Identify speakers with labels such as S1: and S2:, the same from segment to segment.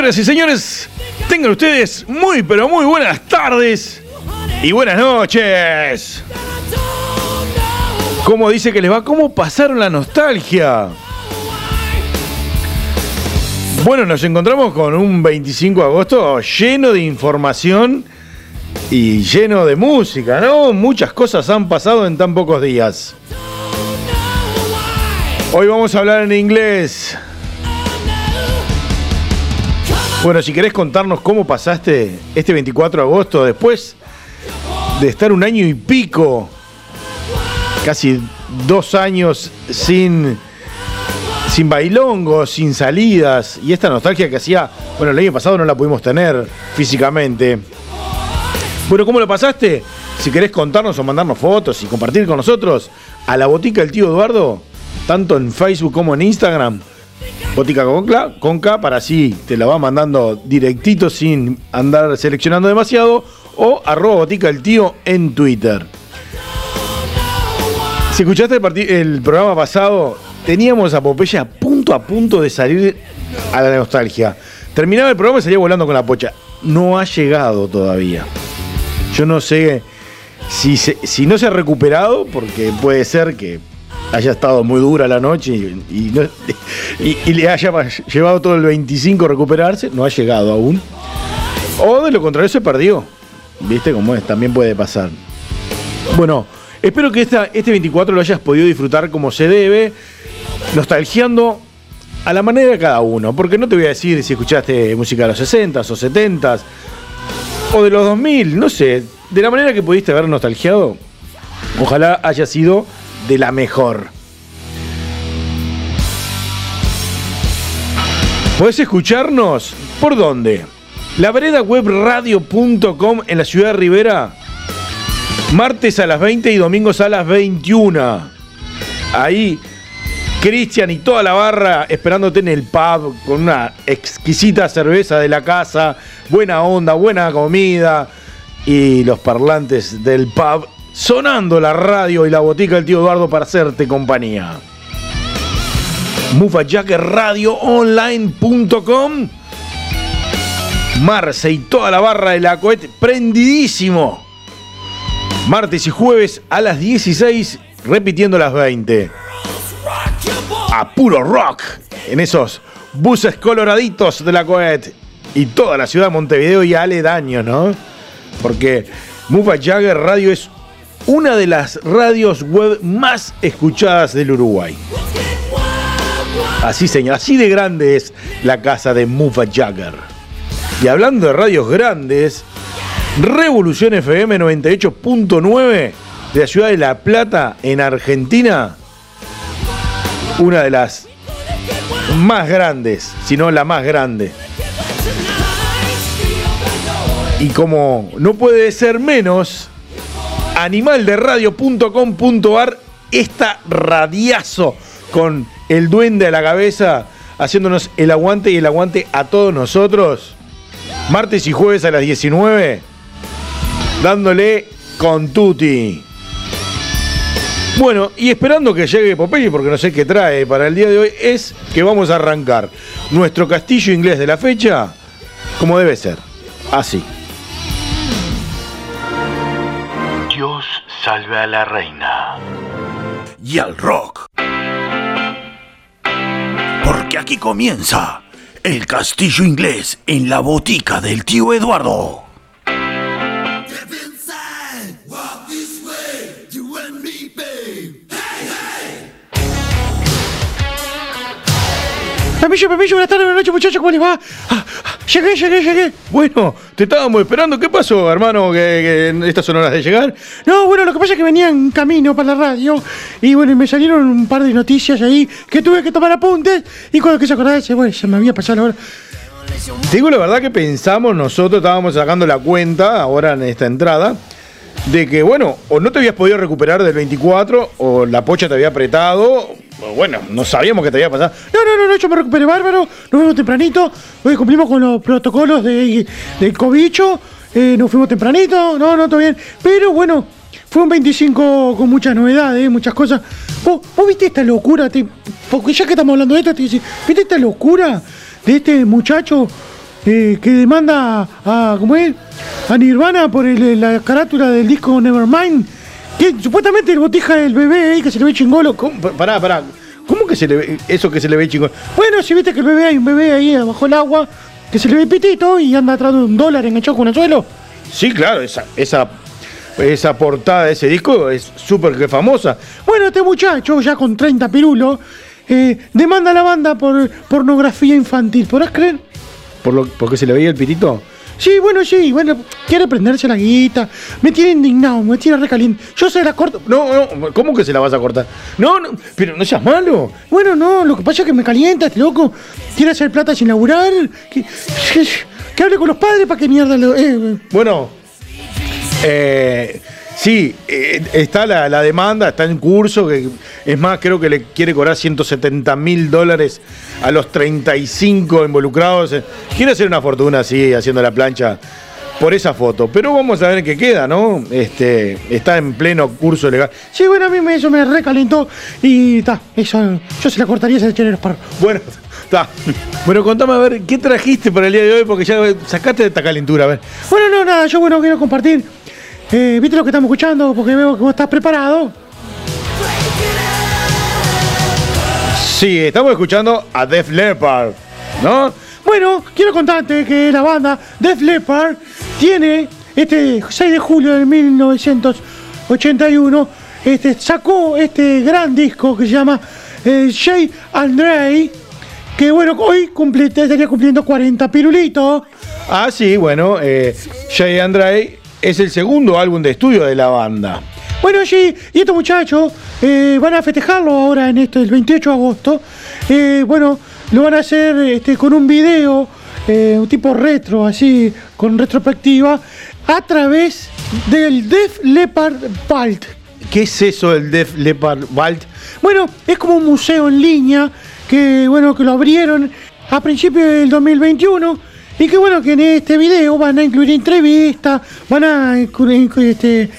S1: Señoras y señores, tengan ustedes muy pero muy buenas tardes y buenas noches. ¿Cómo dice que les va? ¿Cómo pasaron la nostalgia? Bueno, nos encontramos con un 25 de agosto lleno de información y lleno de música, ¿no? Muchas cosas han pasado en tan pocos días. Hoy vamos a hablar en inglés. Bueno, si querés contarnos cómo pasaste este 24 de agosto después de estar un año y pico, casi dos años sin, sin bailongos, sin salidas y esta nostalgia que hacía, bueno, el año pasado no la pudimos tener físicamente. Bueno, ¿cómo lo pasaste? Si querés contarnos o mandarnos fotos y compartir con nosotros a la botica del tío Eduardo, tanto en Facebook como en Instagram. Botica con K, con K, para así te la va mandando directito sin andar seleccionando demasiado. O arroba botica del tío en Twitter. Si escuchaste el, el programa pasado, teníamos a Popeye a punto a punto de salir a la nostalgia. Terminaba el programa y salía volando con la pocha. No ha llegado todavía. Yo no sé si, si no se ha recuperado, porque puede ser que haya estado muy dura la noche y, y le haya llevado todo el 25 a recuperarse, no ha llegado aún. O de lo contrario se perdió. ¿Viste cómo es? También puede pasar. Bueno, espero que esta, este 24 lo hayas podido disfrutar como se debe, nostalgiando a la manera de cada uno. Porque no te voy a decir si escuchaste música de los 60s o 70s o de los 2000, no sé, de la manera que pudiste haber nostalgiado, ojalá haya sido de la mejor. Podés escucharnos por dónde? La vereda webradio.com en la ciudad de Rivera, martes a las 20 y domingos a las 21. Ahí Cristian y toda la barra esperándote en el pub con una exquisita cerveza de la casa, buena onda, buena comida y los parlantes del pub sonando la radio y la botica del tío Eduardo para hacerte compañía. MufaJackerRadioOnline.com Marce y toda la barra de la cohete prendidísimo. Martes y jueves a las 16, repitiendo las 20
S2: rock your boy.
S1: a puro rock en esos buses coloraditos de la Coet y toda la ciudad de Montevideo y aledaños, ¿no? Porque Mufa Radio es una de las radios web más escuchadas del Uruguay. Así, señor, así de grande es la casa de Mufa Jagger. Y hablando de radios grandes, Revolución FM 98.9 de la ciudad de La Plata, en Argentina, una de las más grandes, si no la más grande. Y como no puede ser menos, animalderadio.com.ar, esta radiazo con el duende a la cabeza, haciéndonos el aguante y el aguante a todos nosotros. Martes y jueves a las 19, dándole con tutti. Bueno, y esperando que llegue Popeye, porque no sé qué trae para el día de hoy, es que vamos a arrancar nuestro castillo inglés de la fecha como debe ser. Así.
S3: Salve a la reina.
S1: y al rock. Porque aquí comienza el castillo inglés en la botica del tío Eduardo.
S4: Pepillo, Pepillo, buenas tardes, buenas noches, muchachos, ¿cómo les va? Ah, ah, llegué, llegué, llegué. Bueno, te estábamos esperando. ¿Qué pasó, hermano, que, que estas son horas de llegar? No, bueno, lo que pasa es que venía en camino para la radio y bueno, y me salieron un par de noticias ahí que tuve que tomar apuntes y cuando quise acordarse, bueno, se me había pasado la digo la verdad que pensamos, nosotros estábamos sacando la cuenta ahora en esta entrada, de que, bueno, o no te habías podido recuperar del 24, o la pocha te había apretado, bueno, no sabíamos que te había pasado. No, no, no, no, yo me recuperé bárbaro, nos fuimos tempranito, hoy cumplimos con los protocolos de, del cobicho, eh, nos fuimos tempranito, no, no, todo bien, pero bueno, fue un 25 con muchas novedades, muchas cosas. ¿Vos, vos viste esta locura? Porque ya que estamos hablando de esto, te dice, ¿viste esta locura de este muchacho eh, que demanda a, ¿cómo es? A Nirvana por el- la carátula del disco Nevermind? Que supuestamente el botija del bebé ahí que se le ve chingolo. ¿Cómo? Pa- Pará, pará. ¿Cómo que se le ve eso que se le ve chingolo? Bueno, si viste que el bebé hay un bebé ahí bajo el agua que se le ve pitito y anda atrás de un dólar enganchado con el suelo. Sí, claro, esa, esa, esa portada de ese disco es súper que famosa. Bueno, este muchacho, ya con 30 pirulos, eh, demanda a la banda por pornografía infantil. ¿Podrás creer? ¿Por lo, ¿Porque se le veía el pitito? Sí, bueno, sí, bueno, quiere prenderse la guita. Me tiene indignado, me tiene recaliente. Yo se la corto. No, no, ¿cómo que se la vas a cortar? No, no, pero no seas malo. Bueno, no, lo que pasa es que me calienta este loco. Quiere hacer plata sin laburar. Que, que, que hable con los padres para que mierda lo. eh, bueno, eh, sí, eh, está la, la demanda, está en curso, que es más, creo que le quiere cobrar 170 mil dólares a los 35 involucrados. Quiere hacer una fortuna así, haciendo la plancha por esa foto. Pero vamos a ver qué queda, ¿no? Este, está en pleno curso legal. Sí, bueno, a mí me, eso me recalentó y está, eso, yo se la cortaría ese chenero para. Bueno, está. Bueno, contame a ver, ¿qué trajiste para el día de hoy? Porque ya sacaste de esta calentura, a ver. Bueno, no, nada, yo bueno, quiero compartir. Eh, ¿Viste lo que estamos escuchando? Porque veo que vos estás preparado. Sí, estamos escuchando a Def Leppard, ¿no? Bueno, quiero contarte que la banda Def Leppard tiene este 6 de julio de 1981 este, sacó este gran disco que se llama eh, Jay Andrei, que bueno, hoy cumple, estaría cumpliendo 40 pirulitos. Ah, sí, bueno, eh, Jay Andrei es el segundo álbum de estudio de la banda. Bueno, sí, y estos muchachos eh, van a festejarlo ahora en esto, el 28 de agosto. Eh, bueno, lo van a hacer este, con un video, eh, un tipo retro, así, con retrospectiva, a través del Def Leppard Vault. ¿Qué es eso del Def Leppard Vault? Bueno, es como un museo en línea que, bueno, que lo abrieron a principios del 2021 y que bueno, que en este video van a incluir entrevistas, van a incluir este,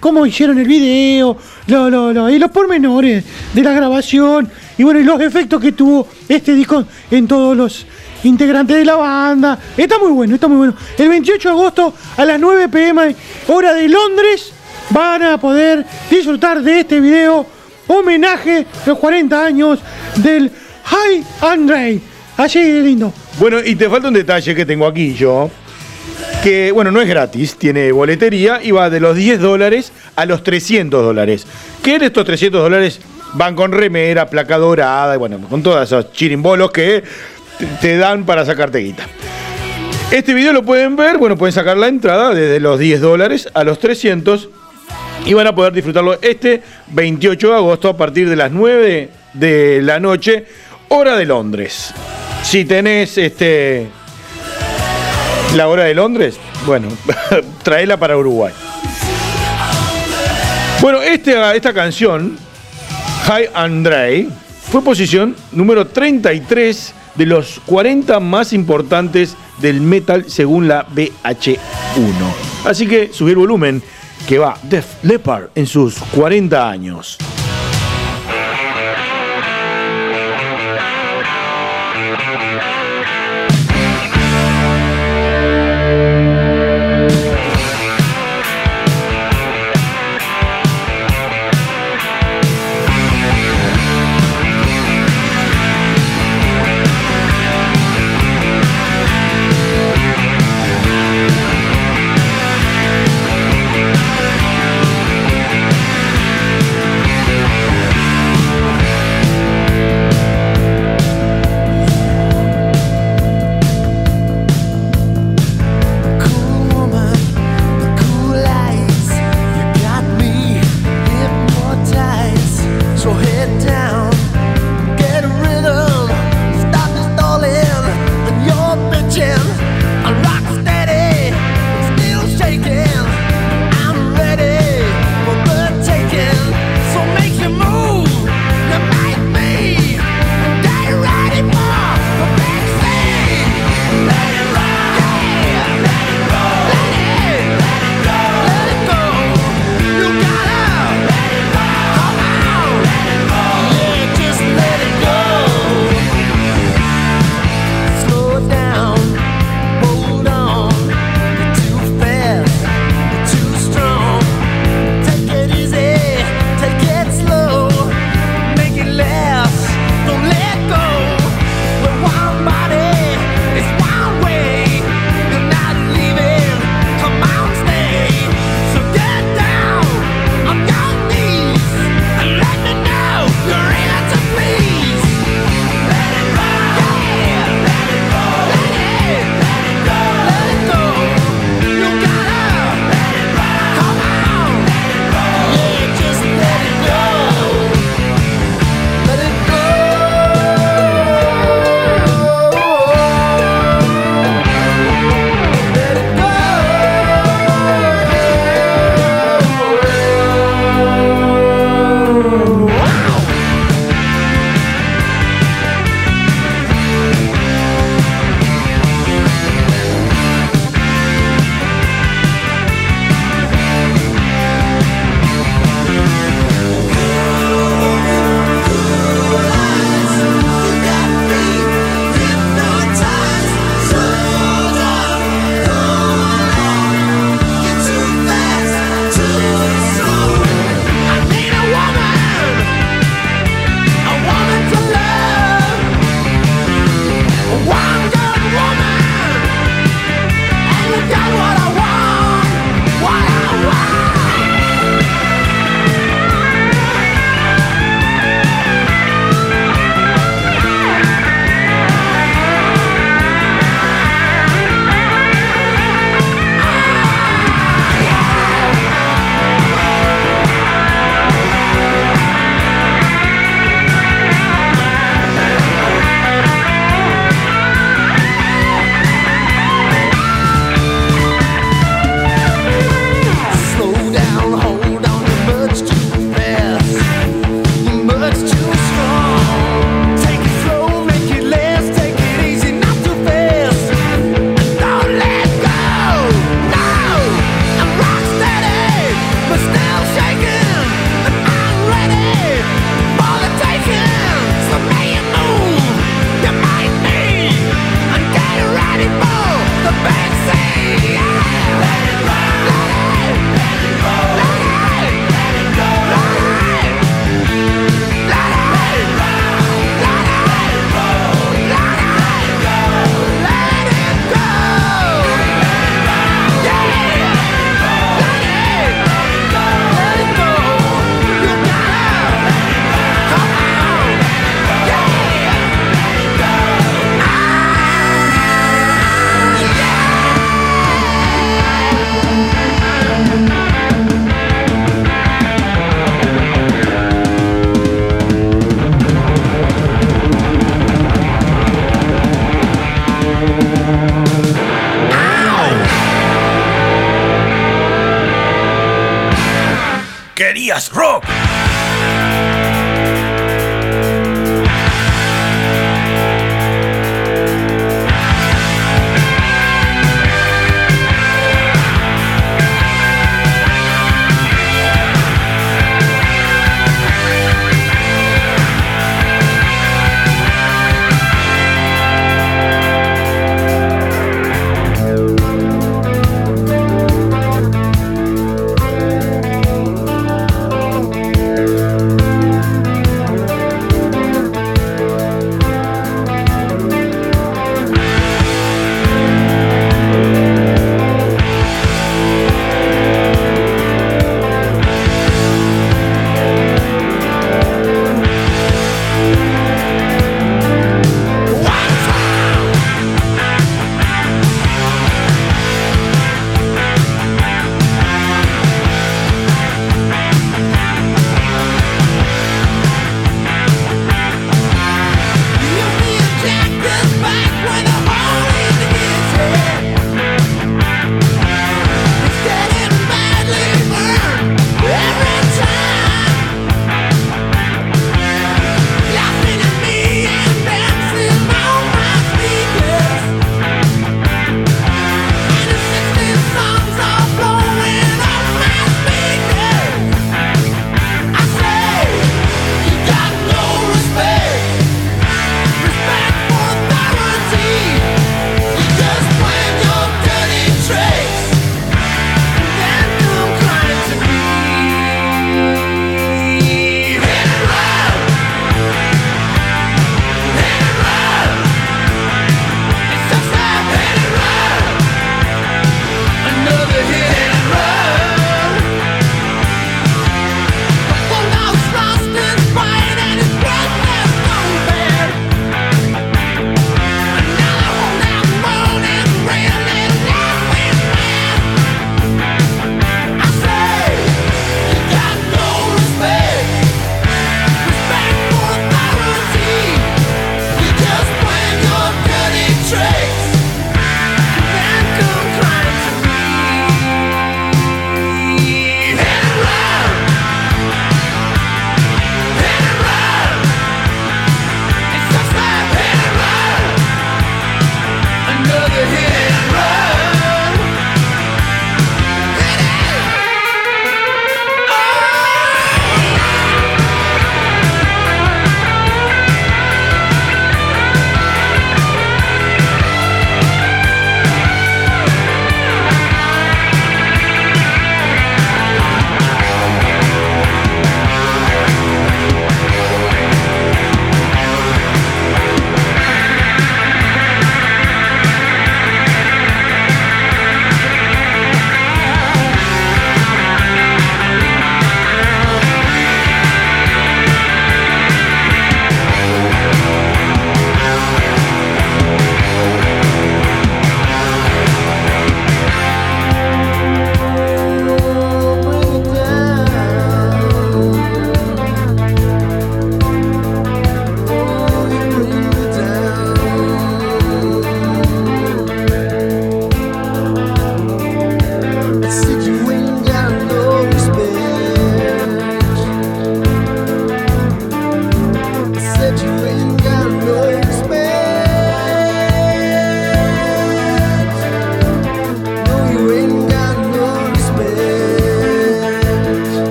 S4: cómo hicieron el video, lo- lo- lo- y los pormenores de la grabación, y bueno, los efectos que tuvo este disco en todos los integrantes de la banda. Está muy bueno, está muy bueno. El 28 de agosto a las 9 pm, hora de Londres, van a poder disfrutar de este video homenaje a los 40 años del High Andre. Así de lindo. Bueno, y te falta un detalle que tengo aquí yo. Que, bueno, no es gratis, tiene boletería y va de los 10 dólares a los 300 dólares. Que en estos 300 dólares van con remera, placa dorada y bueno, con todos esos chirimbolos que te dan para sacarte guita. Este video lo pueden ver, bueno, pueden sacar la entrada desde los 10 dólares a los 300 y van a poder disfrutarlo este 28 de agosto a partir de las 9 de la noche, hora de Londres. Si tenés este la hora de Londres, bueno, traela para Uruguay. Bueno, este- esta canción, Hi Andre, fue posición número 33 de los 40 más importantes del metal según la BH1. Así que subir volumen, que va Def Leppard en sus 40 años.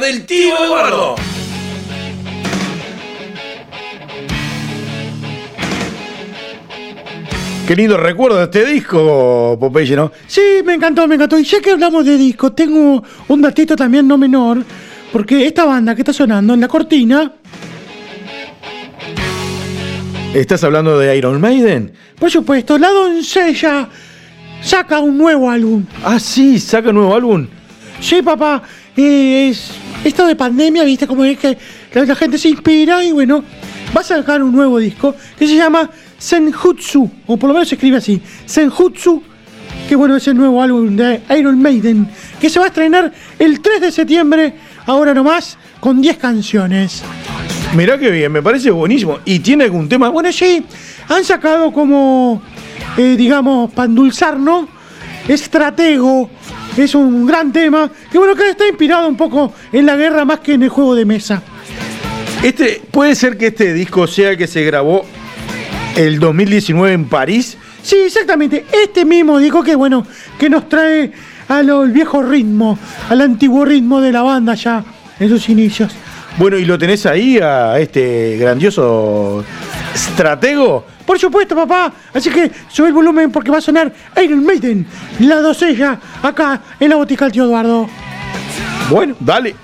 S1: Del tío Eduardo. Qué lindo recuerdo de este disco, Popeye, ¿no?
S4: Sí, me encantó, me encantó. Y ya que hablamos de disco, tengo un datito también no menor, porque esta banda que está sonando en la cortina,
S1: ¿Estás hablando de Iron Maiden?
S4: por supuesto, la doncella saca un nuevo álbum.
S1: Ah, sí, saca un nuevo álbum.
S4: Sí, papá, es esto de pandemia, viste cómo es que la, la gente se inspira y bueno, va a sacar un nuevo disco que se llama Senjutsu, o por lo menos se escribe así, Senjutsu, que bueno, es el nuevo álbum de Iron Maiden, que se va a estrenar el 3 de septiembre, ahora nomás, con 10 canciones.
S1: Mirá qué bien, me parece buenísimo. ¿Y tiene algún tema?
S4: Bueno, sí, han sacado como, eh, digamos, para endulzarnos, Estratego. Es un gran tema que, bueno, que está inspirado un poco en la guerra más que en el juego de mesa.
S1: Este, ¿Puede ser que este disco sea el que se grabó el 2019 en París?
S4: Sí, exactamente. Este mismo disco que, bueno, que nos trae al viejo ritmo, al antiguo ritmo de la banda ya en sus inicios.
S1: Bueno, ¿y lo tenés ahí a este grandioso estratego?
S4: Por supuesto, papá. Así que sube el volumen porque va a sonar Iron Maiden, la docella, acá en la botica del tío Eduardo.
S1: Bueno, dale.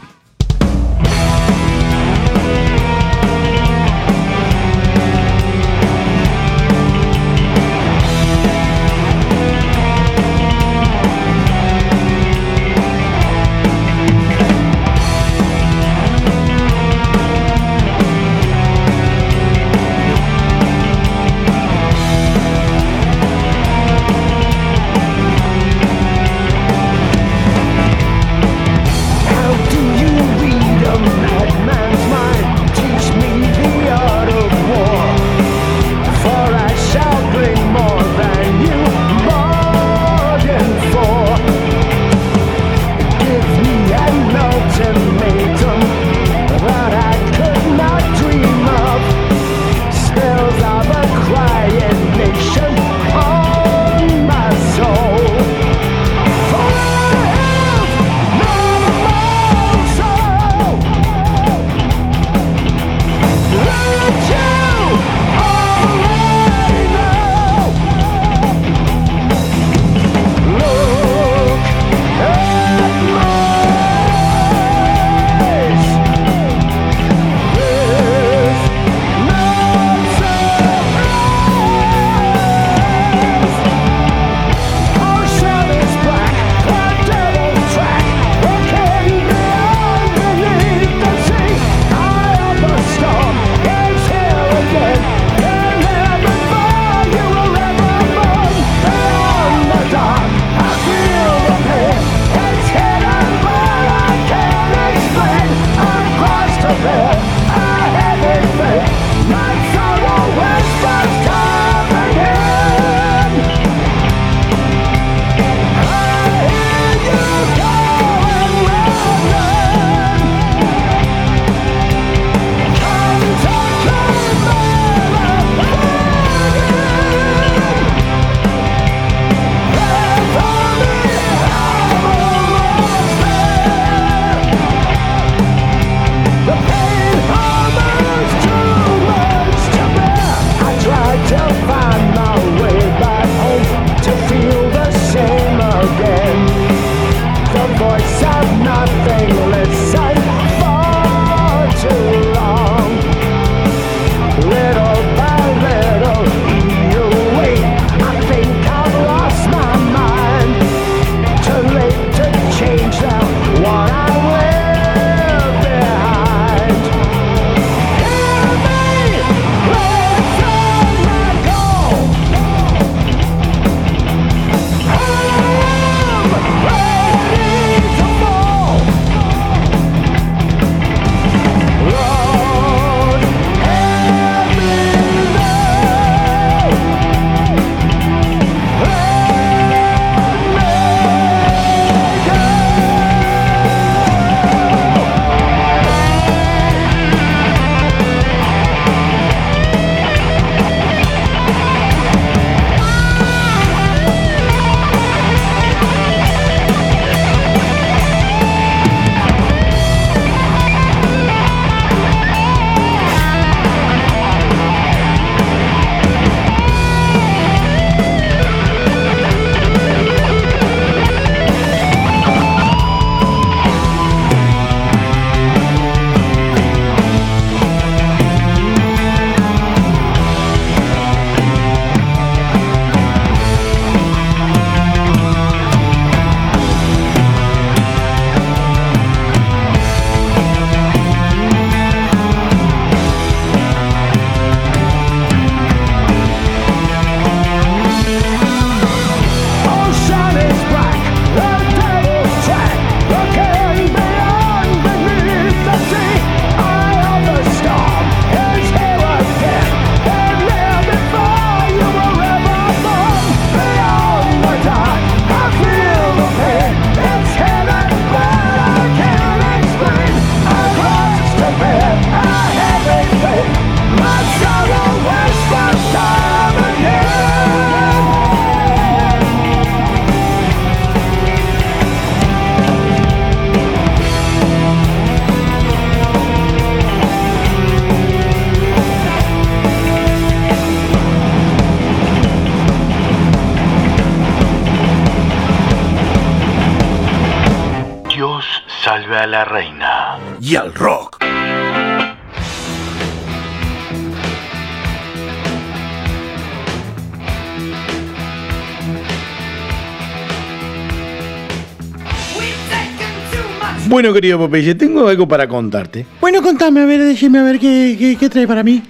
S1: Bueno, querido Popeye, tengo algo para contarte.
S4: Bueno, contame, a ver, decime a ver qué, qué, trae para mí.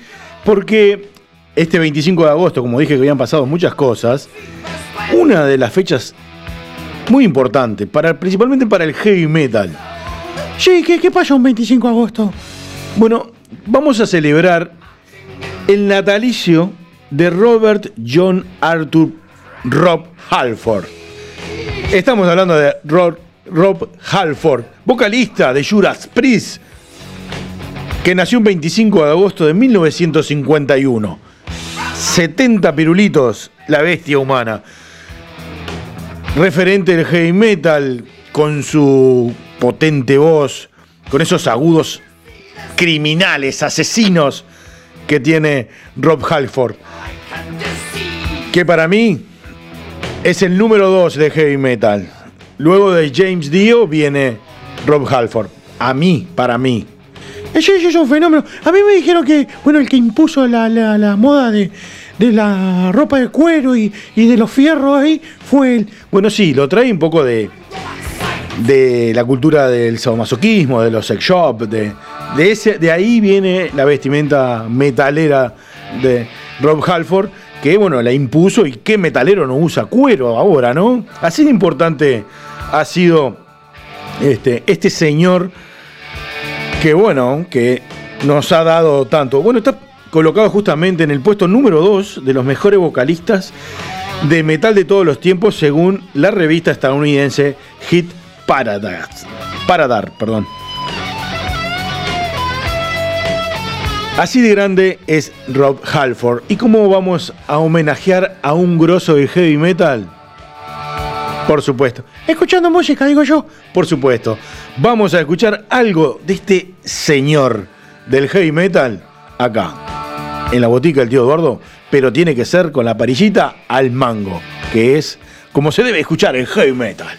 S1: Porque este 25 de agosto, como dije que habían pasado muchas cosas, una de las fechas muy importantes, para, principalmente para el heavy metal.
S4: Sí, ¿qué, qué pasó un 25 de agosto?
S1: Bueno, vamos a celebrar el natalicio de Robert John Arthur Rob Halford. Estamos hablando de Rob, Rob Halford, vocalista de Judas Priest, que nació un 25 de agosto de 1951. 70 pirulitos, la bestia humana. Referente del heavy metal, con su potente voz, con esos agudos criminales, asesinos que tiene Rob Halford. Que para mí es el número 2 de heavy metal. Luego de James Dio viene Rob Halford. A mí, para mí.
S4: Ese, es un fenómeno. A mí me dijeron que, bueno, el que impuso la, la- moda de, de la ropa de cuero y, y de los fierros ahí fue él.
S1: Bueno, sí, lo trae un poco de, de la cultura del sadomasoquismo, de los sex shops, de, de, ese, de ahí viene la vestimenta metalera de Rob Halford, que bueno, la impuso y qué metalero no usa cuero ahora, ¿no? Así de importante ha sido este, este señor que bueno, que nos ha dado tanto. Bueno, está colocado justamente en el puesto número 2 de los mejores vocalistas de metal de todos los tiempos según la revista estadounidense Hit Paradise. Paradar, perdón. Así de grande es Rob Halford. ¿Y cómo vamos a homenajear a un grosso de heavy metal? Por supuesto.
S4: Escuchando música, digo yo.
S1: Por supuesto. Vamos a escuchar algo de este señor del heavy metal acá, en la botica del tío Eduardo, pero tiene que ser con la parillita al mango, que es como se debe escuchar el heavy metal.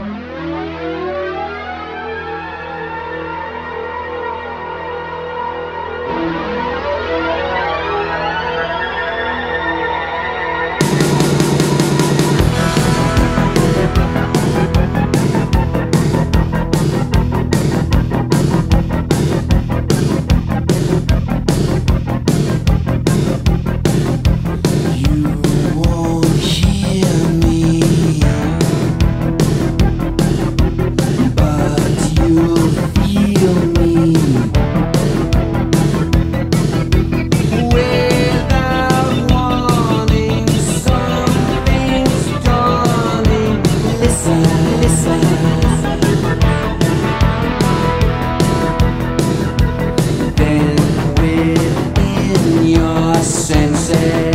S5: senses.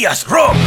S6: Yes, Rock.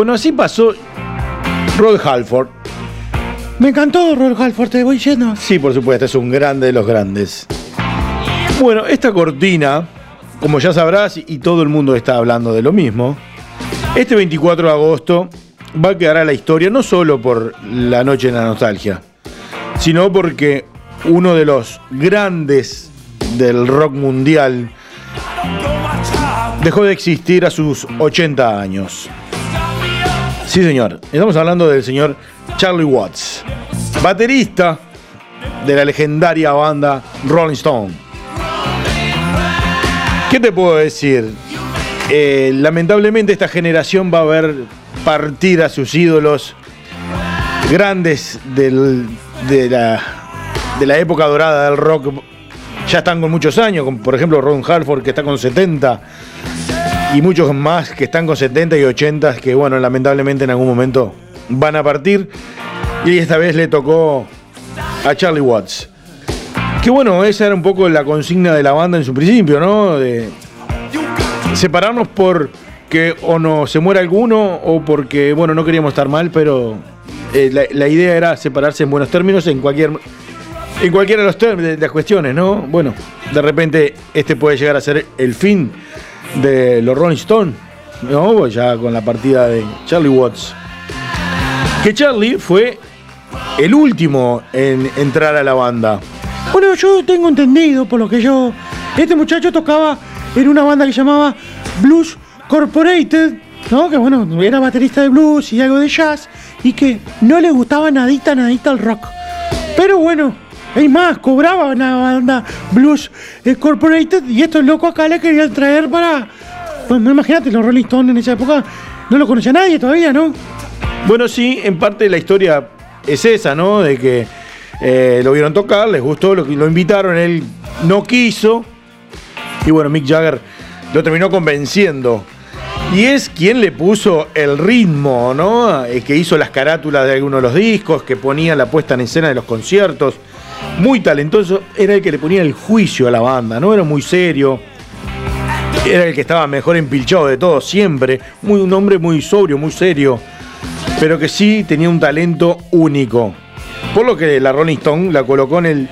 S1: Bueno, así pasó Rod Halford.
S4: Me encantó Rod Halford, te voy yendo.
S1: Sí, por supuesto, es un grande de los grandes. Bueno, esta cortina, como ya sabrás, y todo el mundo está hablando de lo mismo, este 24 de agosto va a quedar a la historia no solo por la noche en la nostalgia, sino porque uno de los grandes del rock mundial dejó de existir a sus 80 años. Sí, señor. Estamos hablando del señor Charlie Watts, baterista de la legendaria banda Rolling Stone. ¿Qué te puedo decir? Eh, lamentablemente esta generación va a ver partir a sus ídolos grandes del- de, la, de la época dorada del rock. Ya están con muchos años, como por ejemplo Ron Halford que está con 70 y muchos más que están con 70 y 80 que bueno, lamentablemente en algún momento van a partir. Y esta vez le tocó a Charlie Watts. Que bueno, esa era un poco la consigna de la banda en su principio, ¿no? De separarnos por que o no se muera alguno o porque, bueno, no queríamos estar mal, pero eh, la, idea era separarse en buenos términos en cualquier en cualquiera de las cuestiones, ¿no? Bueno, de repente este puede llegar a ser el fin de los Rolling Stones, ¿no? Ya con la partida de Charlie Watts. Que Charlie fue el último en entrar a la banda.
S4: Bueno, yo tengo entendido, por lo que yo. Este muchacho tocaba en una banda que llamaba Blues Corporated, ¿no? Que bueno, era baterista de blues y algo de jazz, y que no le gustaba nadita, nadita el rock. Pero bueno, hay más, cobraba una banda Blues eh, Corporated, y estos locos acá le querían traer para. Pues imagínate, los Rolling Stones en esa época no lo conocía nadie todavía, ¿no?
S1: Bueno, sí, en parte la historia es esa, ¿no? De que eh, lo vieron tocar, les gustó, lo, lo invitaron, él no quiso. Y bueno, Mick Jagger lo terminó convenciendo. Y es quien le puso el ritmo, ¿no? Eh, que hizo las carátulas de algunos de los discos, que ponía la puesta en escena de los conciertos. Muy talentoso, era el que le ponía el juicio a la banda, ¿no? Era muy serio. Era el que estaba mejor empilchado de todos, siempre. Muy, un hombre muy sobrio, muy serio pero que sí tenía un talento único. Por lo que la Rolling Stone la colocó en el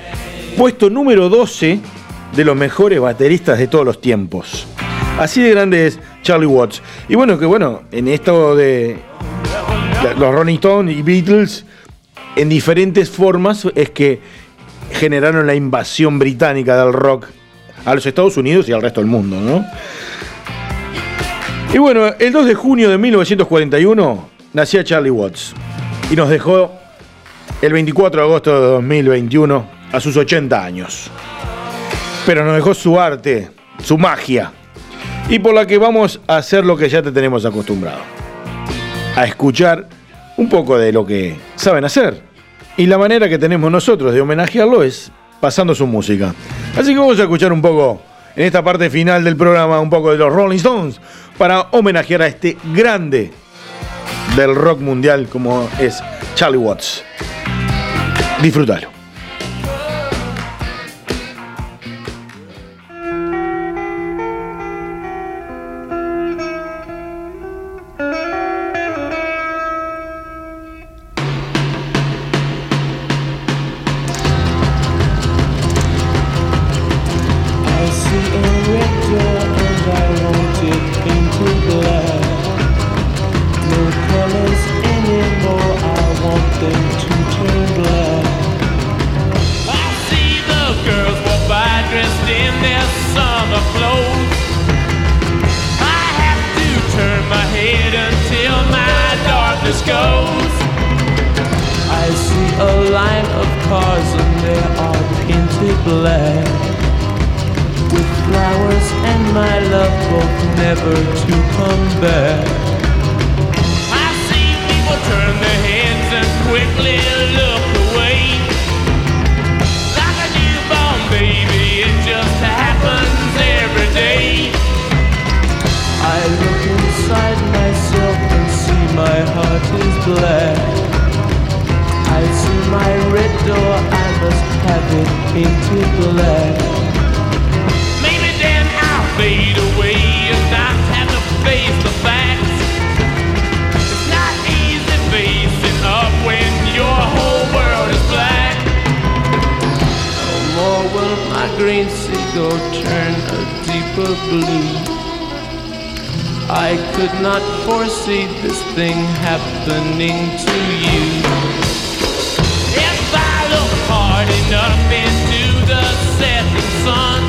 S1: puesto número 12 de los mejores bateristas de todos los tiempos. Así de grande es Charlie Watts. Y bueno, que bueno, en esto de los Rolling Stones y Beatles, en diferentes formas es que generaron la invasión británica del rock a los Estados Unidos y al resto del mundo, ¿no? Y bueno, el 2 de junio de 1941 nacía Charlie Watts y nos dejó el 24 de agosto de 2021 a sus 80 años. Pero nos dejó su arte, su magia, y por la que vamos a hacer lo que ya te tenemos acostumbrado. A escuchar un poco de lo que saben hacer. Y la manera que tenemos nosotros de homenajearlo es pasando su música. Así que vamos a escuchar un poco, en esta parte final del programa, un poco de los Rolling Stones para homenajear a este grande del rock mundial como es Charlie Watts. Disfrútalo.
S7: Happening to you.
S8: If I look hard enough into the setting sun,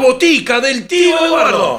S6: botica del tío Eduardo.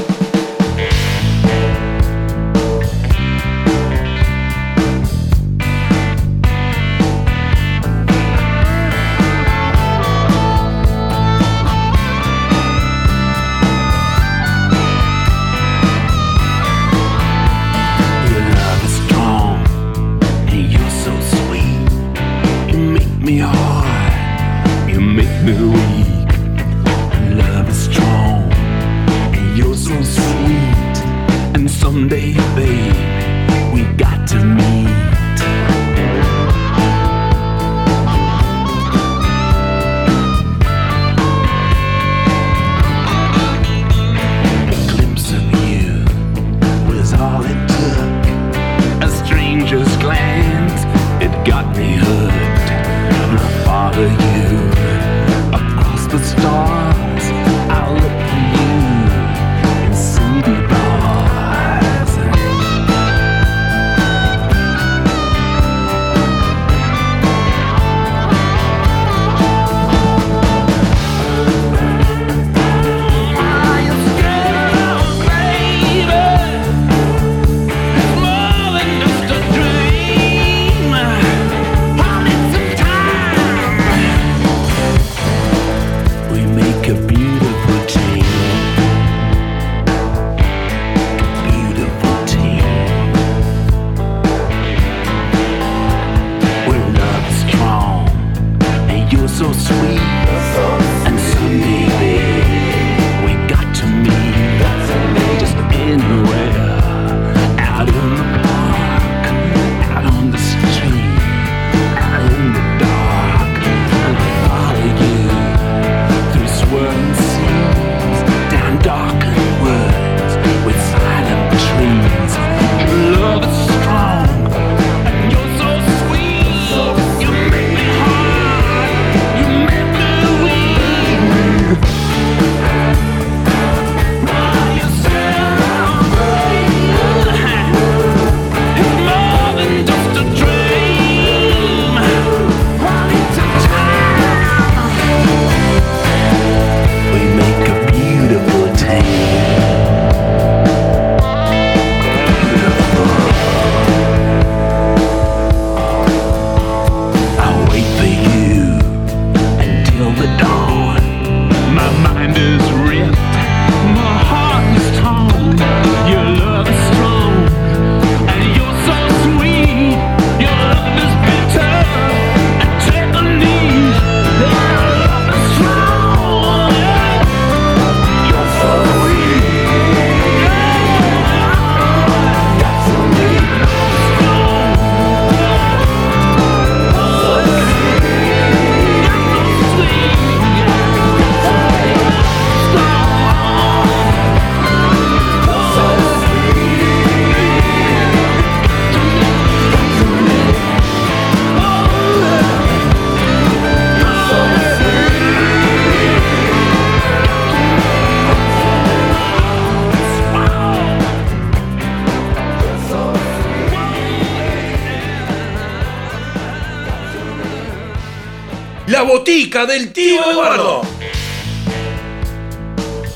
S9: Botica del tío Eduardo.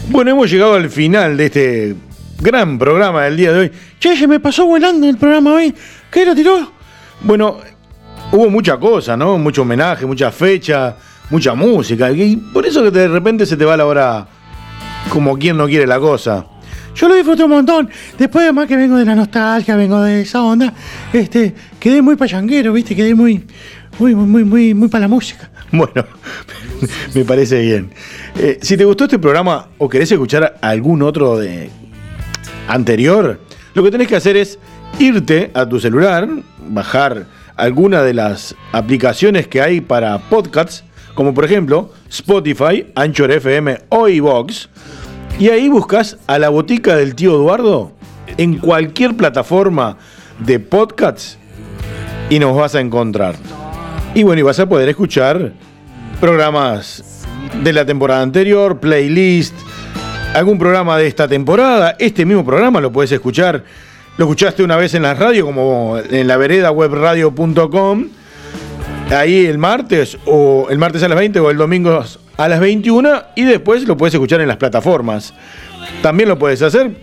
S1: Bueno, hemos llegado al final de este gran programa del día de hoy.
S4: Che, se me pasó volando el programa hoy. ¿Qué lo tiró?
S1: Bueno, hubo mucha cosa, ¿no? Mucho homenaje, mucha fecha, mucha música. Y por eso que de repente se te va la hora como quien no quiere la cosa.
S4: Yo lo disfruté un montón. Después, además que vengo de la nostalgia, vengo de esa onda, este, quedé muy pachanguero, ¿viste? Quedé muy, muy, muy, muy, muy, muy para la música.
S1: Bueno, me parece bien. Eh, si te gustó este programa o querés escuchar algún otro de anterior, lo que tenés que hacer es irte a tu celular, bajar alguna de las aplicaciones que hay para podcasts, como por ejemplo Spotify, Anchor FM o iVox, y ahí buscas a la botica del tío Eduardo en cualquier plataforma de podcasts y nos vas a encontrar. Y bueno, y vas a poder escuchar programas de la temporada anterior, playlist, algún programa de esta temporada. Este mismo programa lo puedes escuchar. Lo escuchaste una vez en la radio, como en la vereda webradio.com. Ahí el martes, o el martes a las 20 o el domingo a las 21. Y después lo puedes escuchar en las plataformas. También lo puedes hacer.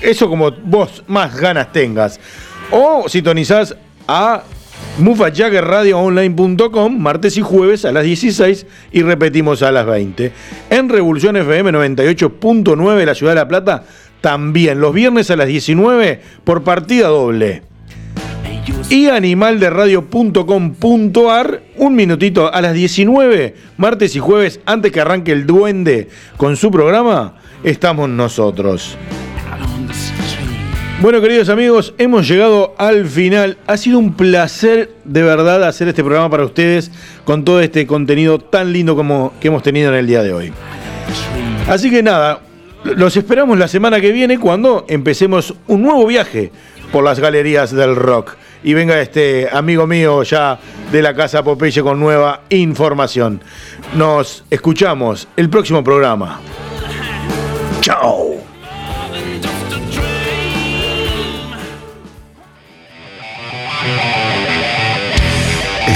S1: Eso como vos más ganas tengas. O sintonizás a mufajaggerradioonline.com martes y jueves a las 16 y repetimos a las 20. En Revolución FM 98.9 de la Ciudad de La Plata también los viernes a las 19 por partida doble. Y animalderadio.com.ar un minutito a las 19 martes y jueves antes que arranque el duende con su programa estamos nosotros. Bueno, queridos amigos, hemos llegado al final. Ha sido un placer de verdad hacer este programa para ustedes con todo este contenido tan lindo como que hemos tenido en el día de hoy. Así que nada, los esperamos la semana que viene cuando empecemos un nuevo viaje por las galerías del rock. Y venga este amigo mío ya de la Casa Popeye con nueva información. Nos escuchamos el próximo programa. Chao.